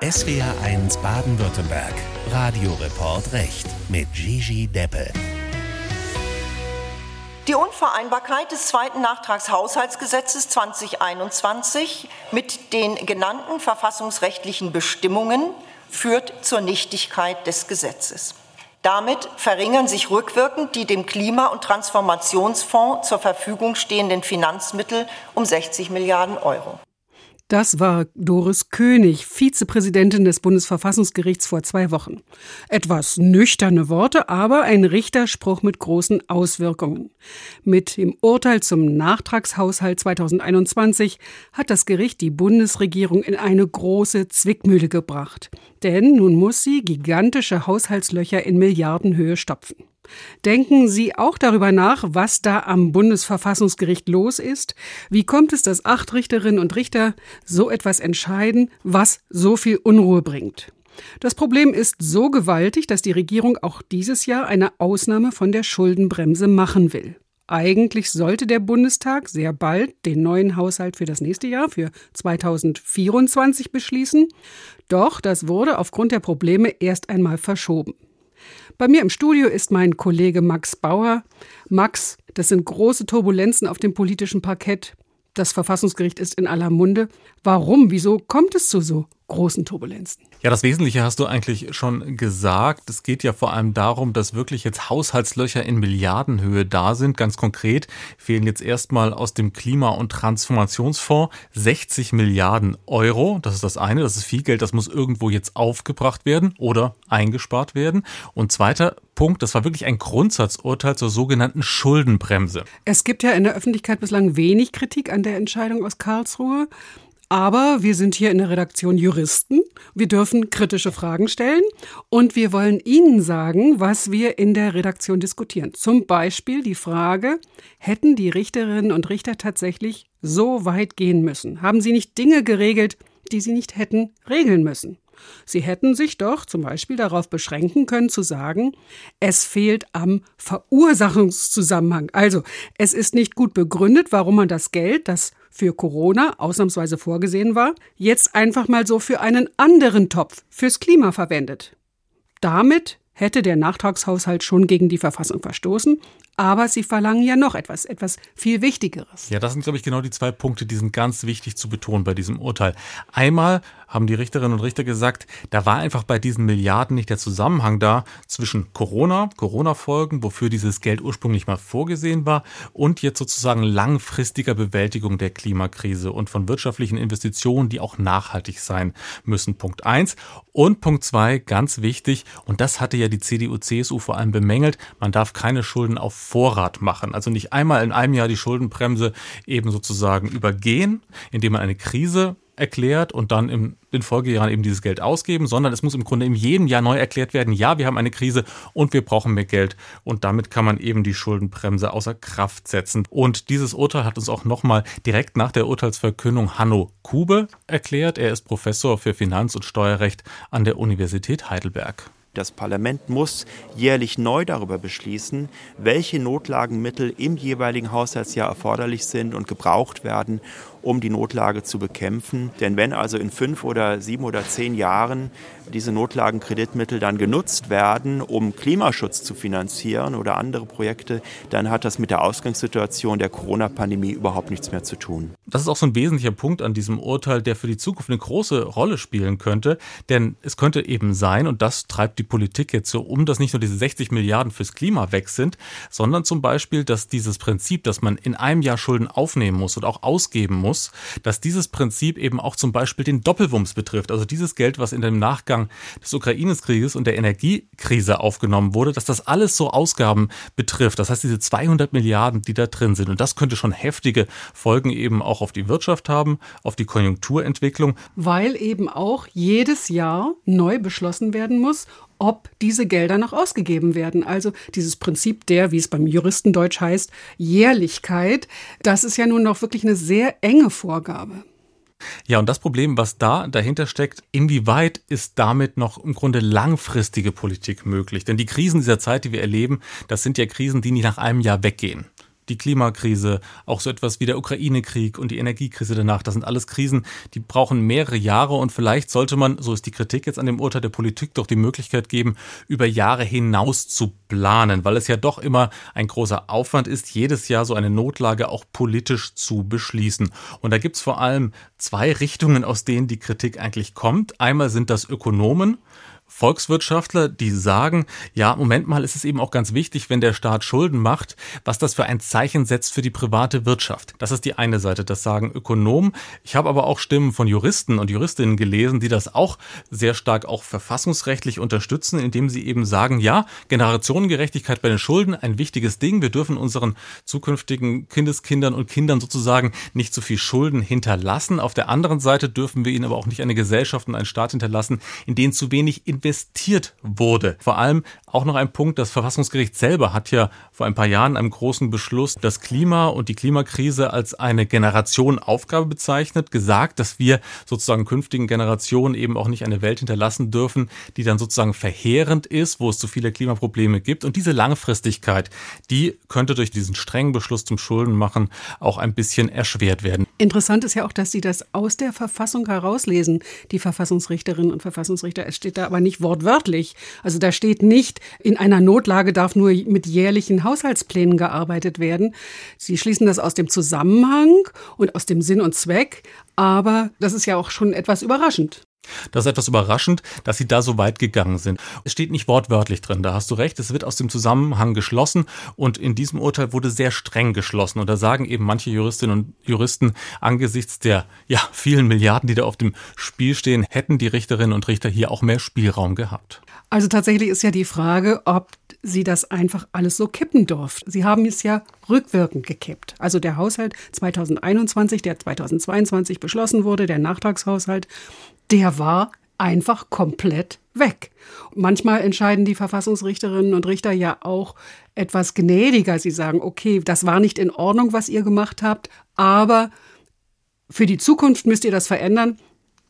SWR1 Baden-Württemberg. Radioreport Recht mit Gigi Deppe. Die Unvereinbarkeit des zweiten Nachtragshaushaltsgesetzes 2021 mit den genannten verfassungsrechtlichen Bestimmungen führt zur Nichtigkeit des Gesetzes. Damit verringern sich rückwirkend die dem Klima- und Transformationsfonds zur Verfügung stehenden Finanzmittel um 60 Milliarden Euro. Das war Doris König, Vizepräsidentin des Bundesverfassungsgerichts vor zwei Wochen. Etwas nüchterne Worte, aber ein Richterspruch mit großen Auswirkungen. Mit dem Urteil zum Nachtragshaushalt 2021 hat das Gericht die Bundesregierung in eine große Zwickmühle gebracht. Denn nun muss sie gigantische Haushaltslöcher in Milliardenhöhe stopfen. Denken Sie auch darüber nach, was da am Bundesverfassungsgericht los ist? Wie kommt es, dass acht Richterinnen und Richter so etwas entscheiden, was so viel Unruhe bringt? Das Problem ist so gewaltig, dass die Regierung auch dieses Jahr eine Ausnahme von der Schuldenbremse machen will. Eigentlich sollte der Bundestag sehr bald den neuen Haushalt für das nächste Jahr, für 2024, beschließen. Doch das wurde aufgrund der Probleme erst einmal verschoben. Bei mir im Studio ist mein Kollege Max Bauer. Max, das sind große Turbulenzen auf dem politischen Parkett. Das Verfassungsgericht ist in aller Munde. Warum? Wieso kommt es zu so großen Turbulenzen? Ja, das Wesentliche hast du eigentlich schon gesagt. Es geht ja vor allem darum, dass wirklich jetzt Haushaltslöcher in Milliardenhöhe da sind. Ganz konkret fehlen jetzt erstmal aus dem Klima- und Transformationsfonds 60 Milliarden Euro. Das ist das eine. Das ist viel Geld. Das muss irgendwo jetzt aufgebracht werden oder eingespart werden. Und zweiter Punkt, das war wirklich ein Grundsatzurteil zur sogenannten Schuldenbremse. Es gibt ja in der Öffentlichkeit bislang wenig Kritik an der Entscheidung aus Karlsruhe. Aber wir sind hier in der Redaktion Juristen. Wir dürfen kritische Fragen stellen und wir wollen Ihnen sagen, was wir in der Redaktion diskutieren. Zum Beispiel die Frage, hätten die Richterinnen und Richter tatsächlich so weit gehen müssen? Haben sie nicht Dinge geregelt, die sie nicht hätten regeln müssen? Sie hätten sich doch zum Beispiel darauf beschränken können zu sagen, es fehlt am Verursachungszusammenhang. Also es ist nicht gut begründet, warum man das Geld, das für Corona ausnahmsweise vorgesehen war, jetzt einfach mal so für einen anderen Topf, fürs Klima verwendet. Damit hätte der Nachtragshaushalt schon gegen die Verfassung verstoßen aber sie verlangen ja noch etwas, etwas viel Wichtigeres. Ja, das sind, glaube ich, genau die zwei Punkte, die sind ganz wichtig zu betonen bei diesem Urteil. Einmal haben die Richterinnen und Richter gesagt, da war einfach bei diesen Milliarden nicht der Zusammenhang da zwischen Corona, Corona-Folgen, wofür dieses Geld ursprünglich mal vorgesehen war, und jetzt sozusagen langfristiger Bewältigung der Klimakrise und von wirtschaftlichen Investitionen, die auch nachhaltig sein müssen. Punkt eins. Und Punkt zwei, ganz wichtig, und das hatte ja die CDU-CSU vor allem bemängelt, man darf keine Schulden auf Vorrat machen. Also nicht einmal in einem Jahr die Schuldenbremse eben sozusagen übergehen, indem man eine Krise erklärt und dann in den Folgejahren eben dieses Geld ausgeben, sondern es muss im Grunde in jedem Jahr neu erklärt werden, ja, wir haben eine Krise und wir brauchen mehr Geld und damit kann man eben die Schuldenbremse außer Kraft setzen. Und dieses Urteil hat uns auch nochmal direkt nach der Urteilsverkündung Hanno Kube erklärt. Er ist Professor für Finanz- und Steuerrecht an der Universität Heidelberg. Das Parlament muss jährlich neu darüber beschließen, welche Notlagenmittel im jeweiligen Haushaltsjahr erforderlich sind und gebraucht werden, um die Notlage zu bekämpfen. Denn wenn also in fünf oder sieben oder zehn Jahren diese Notlagenkreditmittel dann genutzt werden, um Klimaschutz zu finanzieren oder andere Projekte, dann hat das mit der Ausgangssituation der Corona-Pandemie überhaupt nichts mehr zu tun. Das ist auch so ein wesentlicher Punkt an diesem Urteil, der für die Zukunft eine große Rolle spielen könnte. Denn es könnte eben sein, und das treibt die Politik jetzt so um, dass nicht nur diese 60 Milliarden fürs Klima weg sind, sondern zum Beispiel, dass dieses Prinzip, dass man in einem Jahr Schulden aufnehmen muss und auch ausgeben muss, dass dieses Prinzip eben auch zum Beispiel den Doppelwumms betrifft. Also dieses Geld, was in dem Nachgang des Ukraine-Krieges und der Energiekrise aufgenommen wurde, dass das alles so Ausgaben betrifft. Das heißt, diese 200 Milliarden, die da drin sind. Und das könnte schon heftige Folgen eben auch auf die Wirtschaft haben, auf die Konjunkturentwicklung. Weil eben auch jedes Jahr neu beschlossen werden muss, ob diese Gelder noch ausgegeben werden. Also dieses Prinzip der, wie es beim Juristendeutsch heißt, Jährlichkeit, das ist ja nun noch wirklich eine sehr enge Vorgabe. Ja, und das Problem, was da dahinter steckt, inwieweit ist damit noch im Grunde langfristige Politik möglich? Denn die Krisen dieser Zeit, die wir erleben, das sind ja Krisen, die nicht nach einem Jahr weggehen die Klimakrise, auch so etwas wie der Ukraine-Krieg und die Energiekrise danach. Das sind alles Krisen, die brauchen mehrere Jahre und vielleicht sollte man, so ist die Kritik jetzt an dem Urteil der Politik, doch die Möglichkeit geben, über Jahre hinaus zu planen, weil es ja doch immer ein großer Aufwand ist, jedes Jahr so eine Notlage auch politisch zu beschließen. Und da gibt's vor allem zwei Richtungen, aus denen die Kritik eigentlich kommt. Einmal sind das Ökonomen, Volkswirtschaftler, die sagen, ja, Moment mal, ist es eben auch ganz wichtig, wenn der Staat Schulden macht, was das für ein Zeichen setzt für die private Wirtschaft. Das ist die eine Seite, das sagen Ökonomen. Ich habe aber auch Stimmen von Juristen und Juristinnen gelesen, die das auch sehr stark auch verfassungsrechtlich unterstützen, indem sie eben sagen, ja, Generationengerechtigkeit bei den Schulden, ein wichtiges Ding. Wir dürfen unseren zukünftigen Kindeskindern und Kindern sozusagen nicht zu viel Schulden hinterlassen. Auf der anderen Seite dürfen wir ihnen aber auch nicht eine Gesellschaft und einen Staat hinterlassen, in denen zu wenig in investiert wurde. Vor allem auch noch ein Punkt, das Verfassungsgericht selber hat ja vor ein paar Jahren einem großen Beschluss das Klima und die Klimakrise als eine Generationenaufgabe bezeichnet, gesagt, dass wir sozusagen künftigen Generationen eben auch nicht eine Welt hinterlassen dürfen, die dann sozusagen verheerend ist, wo es zu viele Klimaprobleme gibt. Und diese Langfristigkeit, die könnte durch diesen strengen Beschluss zum Schuldenmachen auch ein bisschen erschwert werden. Interessant ist ja auch, dass Sie das aus der Verfassung herauslesen, die Verfassungsrichterinnen und Verfassungsrichter. Es steht da aber nicht wortwörtlich. Also da steht nicht, in einer Notlage darf nur mit jährlichen Haushaltsplänen gearbeitet werden. Sie schließen das aus dem Zusammenhang und aus dem Sinn und Zweck. Aber das ist ja auch schon etwas überraschend. Das ist etwas überraschend, dass sie da so weit gegangen sind. Es steht nicht wortwörtlich drin, da hast du recht. Es wird aus dem Zusammenhang geschlossen und in diesem Urteil wurde sehr streng geschlossen. Und da sagen eben manche Juristinnen und Juristen, angesichts der ja, vielen Milliarden, die da auf dem Spiel stehen, hätten die Richterinnen und Richter hier auch mehr Spielraum gehabt. Also tatsächlich ist ja die Frage, ob Sie das einfach alles so kippen durften. Sie haben es ja rückwirkend gekippt. Also der Haushalt 2021, der 2022 beschlossen wurde, der Nachtragshaushalt, der war einfach komplett weg. Manchmal entscheiden die Verfassungsrichterinnen und Richter ja auch etwas gnädiger. Sie sagen, okay, das war nicht in Ordnung, was ihr gemacht habt, aber für die Zukunft müsst ihr das verändern.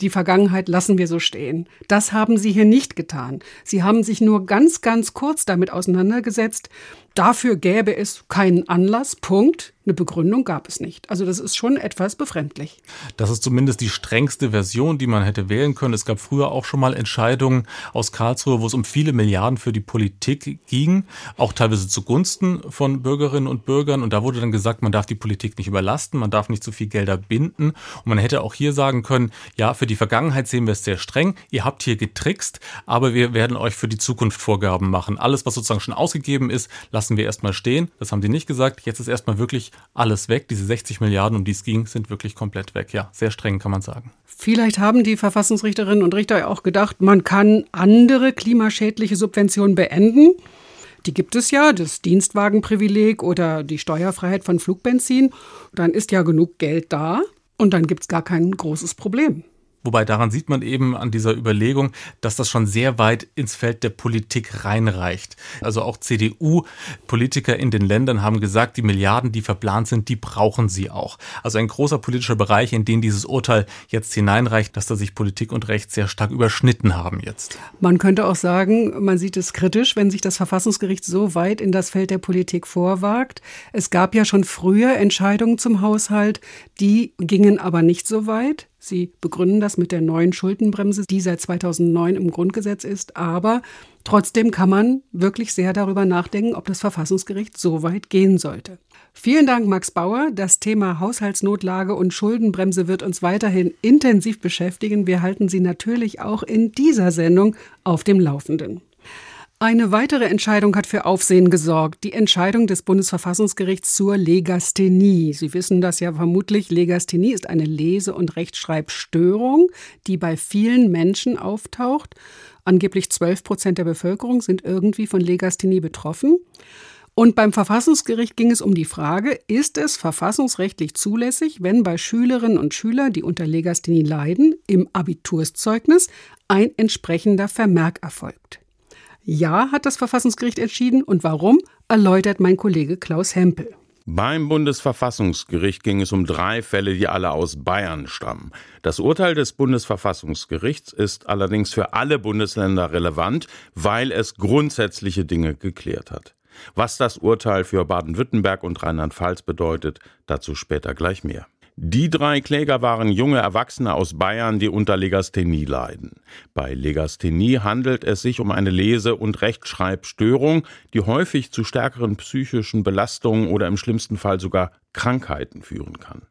Die Vergangenheit lassen wir so stehen. Das haben Sie hier nicht getan. Sie haben sich nur ganz, ganz kurz damit auseinandergesetzt. Dafür gäbe es keinen Anlass. Punkt. Eine Begründung gab es nicht. Also das ist schon etwas befremdlich. Das ist zumindest die strengste Version, die man hätte wählen können. Es gab früher auch schon mal Entscheidungen aus Karlsruhe, wo es um viele Milliarden für die Politik ging, auch teilweise zugunsten von Bürgerinnen und Bürgern. Und da wurde dann gesagt, man darf die Politik nicht überlasten, man darf nicht zu viel Gelder binden. Und man hätte auch hier sagen können, ja, für die Vergangenheit sehen wir es sehr streng. Ihr habt hier getrickst, aber wir werden euch für die Zukunft Vorgaben machen. Alles, was sozusagen schon ausgegeben ist, lassen wir erstmal stehen. Das haben sie nicht gesagt. Jetzt ist erstmal wirklich alles weg. Diese 60 Milliarden, um die es ging, sind wirklich komplett weg. Ja, sehr streng kann man sagen. Vielleicht haben die Verfassungsrichterinnen und Richter auch gedacht, man kann andere klimaschädliche Subventionen beenden. Die gibt es ja, das Dienstwagenprivileg oder die Steuerfreiheit von Flugbenzin. Dann ist ja genug Geld da und dann gibt es gar kein großes Problem. Wobei daran sieht man eben an dieser Überlegung, dass das schon sehr weit ins Feld der Politik reinreicht. Also auch CDU-Politiker in den Ländern haben gesagt, die Milliarden, die verplant sind, die brauchen sie auch. Also ein großer politischer Bereich, in den dieses Urteil jetzt hineinreicht, dass da sich Politik und Recht sehr stark überschnitten haben jetzt. Man könnte auch sagen, man sieht es kritisch, wenn sich das Verfassungsgericht so weit in das Feld der Politik vorwagt. Es gab ja schon früher Entscheidungen zum Haushalt, die gingen aber nicht so weit. Sie begründen das mit der neuen Schuldenbremse, die seit 2009 im Grundgesetz ist. Aber trotzdem kann man wirklich sehr darüber nachdenken, ob das Verfassungsgericht so weit gehen sollte. Vielen Dank, Max Bauer. Das Thema Haushaltsnotlage und Schuldenbremse wird uns weiterhin intensiv beschäftigen. Wir halten Sie natürlich auch in dieser Sendung auf dem Laufenden. Eine weitere Entscheidung hat für Aufsehen gesorgt. Die Entscheidung des Bundesverfassungsgerichts zur Legasthenie. Sie wissen das ja vermutlich. Legasthenie ist eine Lese- und Rechtschreibstörung, die bei vielen Menschen auftaucht. Angeblich 12 Prozent der Bevölkerung sind irgendwie von Legasthenie betroffen. Und beim Verfassungsgericht ging es um die Frage, ist es verfassungsrechtlich zulässig, wenn bei Schülerinnen und Schülern, die unter Legasthenie leiden, im Abiturszeugnis ein entsprechender Vermerk erfolgt? Ja, hat das Verfassungsgericht entschieden. Und warum, erläutert mein Kollege Klaus Hempel. Beim Bundesverfassungsgericht ging es um drei Fälle, die alle aus Bayern stammen. Das Urteil des Bundesverfassungsgerichts ist allerdings für alle Bundesländer relevant, weil es grundsätzliche Dinge geklärt hat. Was das Urteil für Baden-Württemberg und Rheinland-Pfalz bedeutet, dazu später gleich mehr. Die drei Kläger waren junge Erwachsene aus Bayern, die unter Legasthenie leiden. Bei Legasthenie handelt es sich um eine Lese- und Rechtschreibstörung, die häufig zu stärkeren psychischen Belastungen oder im schlimmsten Fall sogar Krankheiten führen kann.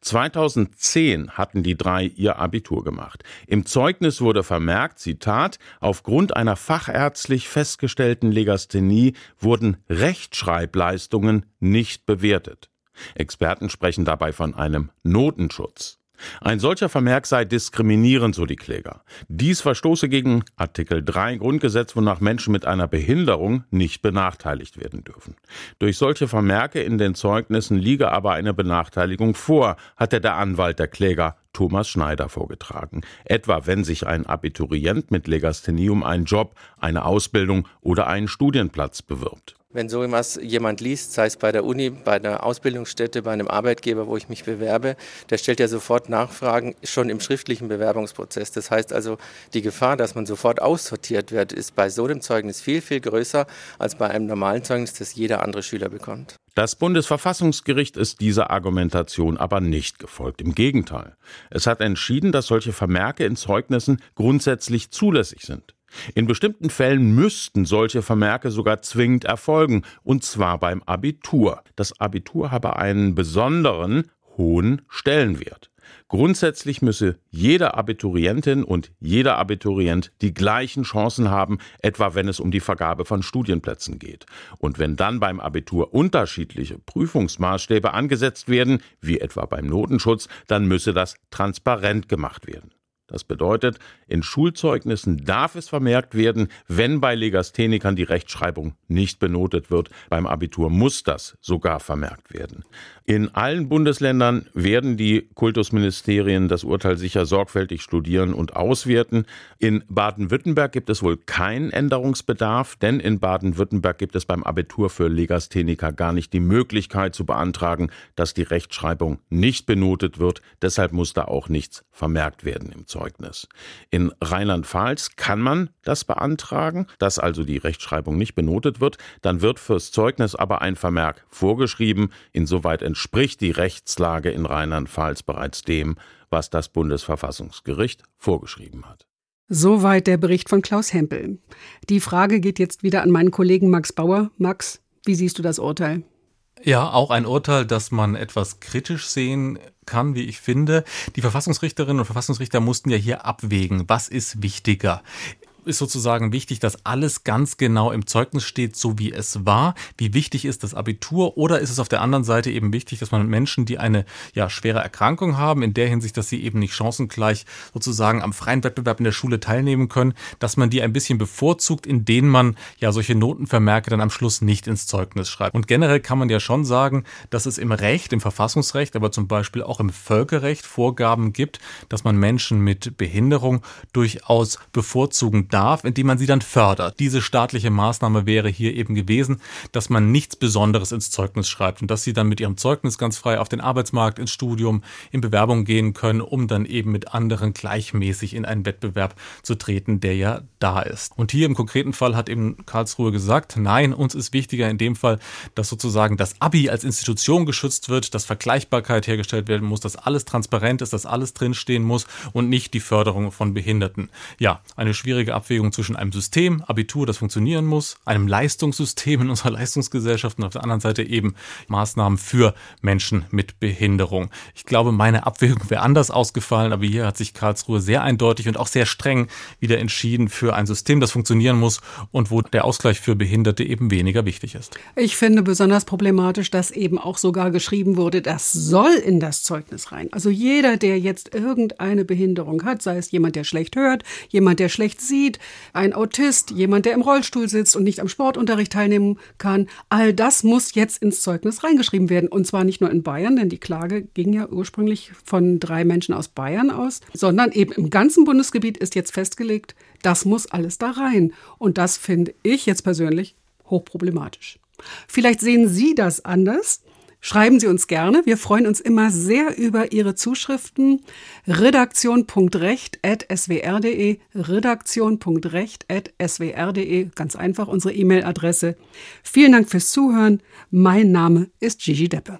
2010 hatten die drei ihr Abitur gemacht. Im Zeugnis wurde vermerkt, Zitat, aufgrund einer fachärztlich festgestellten Legasthenie wurden Rechtschreibleistungen nicht bewertet. Experten sprechen dabei von einem Notenschutz. Ein solcher Vermerk sei diskriminierend, so die Kläger. Dies verstoße gegen Artikel 3 Grundgesetz, wonach Menschen mit einer Behinderung nicht benachteiligt werden dürfen. Durch solche Vermerke in den Zeugnissen liege aber eine Benachteiligung vor, hatte der Anwalt der Kläger Thomas Schneider vorgetragen. Etwa wenn sich ein Abiturient mit Legasthenie um einen Job, eine Ausbildung oder einen Studienplatz bewirbt. Wenn so etwas jemand liest, sei es bei der Uni, bei einer Ausbildungsstätte, bei einem Arbeitgeber, wo ich mich bewerbe, der stellt ja sofort Nachfragen schon im schriftlichen Bewerbungsprozess. Das heißt also, die Gefahr, dass man sofort aussortiert wird, ist bei so einem Zeugnis viel, viel größer als bei einem normalen Zeugnis, das jeder andere Schüler bekommt. Das Bundesverfassungsgericht ist dieser Argumentation aber nicht gefolgt. Im Gegenteil. Es hat entschieden, dass solche Vermerke in Zeugnissen grundsätzlich zulässig sind. In bestimmten Fällen müssten solche Vermerke sogar zwingend erfolgen, und zwar beim Abitur. Das Abitur habe einen besonderen hohen Stellenwert. Grundsätzlich müsse jede Abiturientin und jeder Abiturient die gleichen Chancen haben, etwa wenn es um die Vergabe von Studienplätzen geht. Und wenn dann beim Abitur unterschiedliche Prüfungsmaßstäbe angesetzt werden, wie etwa beim Notenschutz, dann müsse das transparent gemacht werden. Das bedeutet, in Schulzeugnissen darf es vermerkt werden, wenn bei Legasthenikern die Rechtschreibung nicht benotet wird. Beim Abitur muss das sogar vermerkt werden. In allen Bundesländern werden die Kultusministerien das Urteil sicher sorgfältig studieren und auswerten. In Baden-Württemberg gibt es wohl keinen Änderungsbedarf, denn in Baden-Württemberg gibt es beim Abitur für Legastheniker gar nicht die Möglichkeit zu beantragen, dass die Rechtschreibung nicht benotet wird. Deshalb muss da auch nichts vermerkt werden im Zeugnis. In Rheinland-Pfalz kann man das beantragen, dass also die Rechtschreibung nicht benotet wird. Dann wird fürs Zeugnis aber ein Vermerk vorgeschrieben. Insoweit entspricht die Rechtslage in Rheinland-Pfalz bereits dem, was das Bundesverfassungsgericht vorgeschrieben hat. Soweit der Bericht von Klaus Hempel. Die Frage geht jetzt wieder an meinen Kollegen Max Bauer. Max, wie siehst du das Urteil? Ja, auch ein Urteil, das man etwas kritisch sehen kann, wie ich finde. Die Verfassungsrichterinnen und Verfassungsrichter mussten ja hier abwägen, was ist wichtiger ist sozusagen wichtig, dass alles ganz genau im Zeugnis steht, so wie es war. Wie wichtig ist das Abitur? Oder ist es auf der anderen Seite eben wichtig, dass man Menschen, die eine ja, schwere Erkrankung haben, in der Hinsicht, dass sie eben nicht chancengleich sozusagen am freien Wettbewerb in der Schule teilnehmen können, dass man die ein bisschen bevorzugt, indem man ja solche Notenvermerke dann am Schluss nicht ins Zeugnis schreibt. Und generell kann man ja schon sagen, dass es im Recht, im Verfassungsrecht, aber zum Beispiel auch im Völkerrecht Vorgaben gibt, dass man Menschen mit Behinderung durchaus bevorzugen darf darf, indem man sie dann fördert. Diese staatliche Maßnahme wäre hier eben gewesen, dass man nichts Besonderes ins Zeugnis schreibt und dass sie dann mit ihrem Zeugnis ganz frei auf den Arbeitsmarkt, ins Studium, in Bewerbung gehen können, um dann eben mit anderen gleichmäßig in einen Wettbewerb zu treten, der ja da ist. Und hier im konkreten Fall hat eben Karlsruhe gesagt, nein, uns ist wichtiger in dem Fall, dass sozusagen das Abi als Institution geschützt wird, dass Vergleichbarkeit hergestellt werden muss, dass alles transparent ist, dass alles drinstehen muss und nicht die Förderung von Behinderten. Ja, eine schwierige Abwägung zwischen einem System, Abitur, das funktionieren muss, einem Leistungssystem in unserer Leistungsgesellschaft und auf der anderen Seite eben Maßnahmen für Menschen mit Behinderung. Ich glaube, meine Abwägung wäre anders ausgefallen, aber hier hat sich Karlsruhe sehr eindeutig und auch sehr streng wieder entschieden für ein System, das funktionieren muss und wo der Ausgleich für Behinderte eben weniger wichtig ist. Ich finde besonders problematisch, dass eben auch sogar geschrieben wurde, das soll in das Zeugnis rein. Also jeder, der jetzt irgendeine Behinderung hat, sei es jemand, der schlecht hört, jemand, der schlecht sieht, ein Autist, jemand, der im Rollstuhl sitzt und nicht am Sportunterricht teilnehmen kann. All das muss jetzt ins Zeugnis reingeschrieben werden. Und zwar nicht nur in Bayern, denn die Klage ging ja ursprünglich von drei Menschen aus Bayern aus, sondern eben im ganzen Bundesgebiet ist jetzt festgelegt, das muss alles da rein. Und das finde ich jetzt persönlich hochproblematisch. Vielleicht sehen Sie das anders. Schreiben Sie uns gerne. Wir freuen uns immer sehr über Ihre Zuschriften. Redaktion.recht.swr.de, redaktion.recht.swr.de, ganz einfach unsere E-Mail-Adresse. Vielen Dank fürs Zuhören. Mein Name ist Gigi Deppe.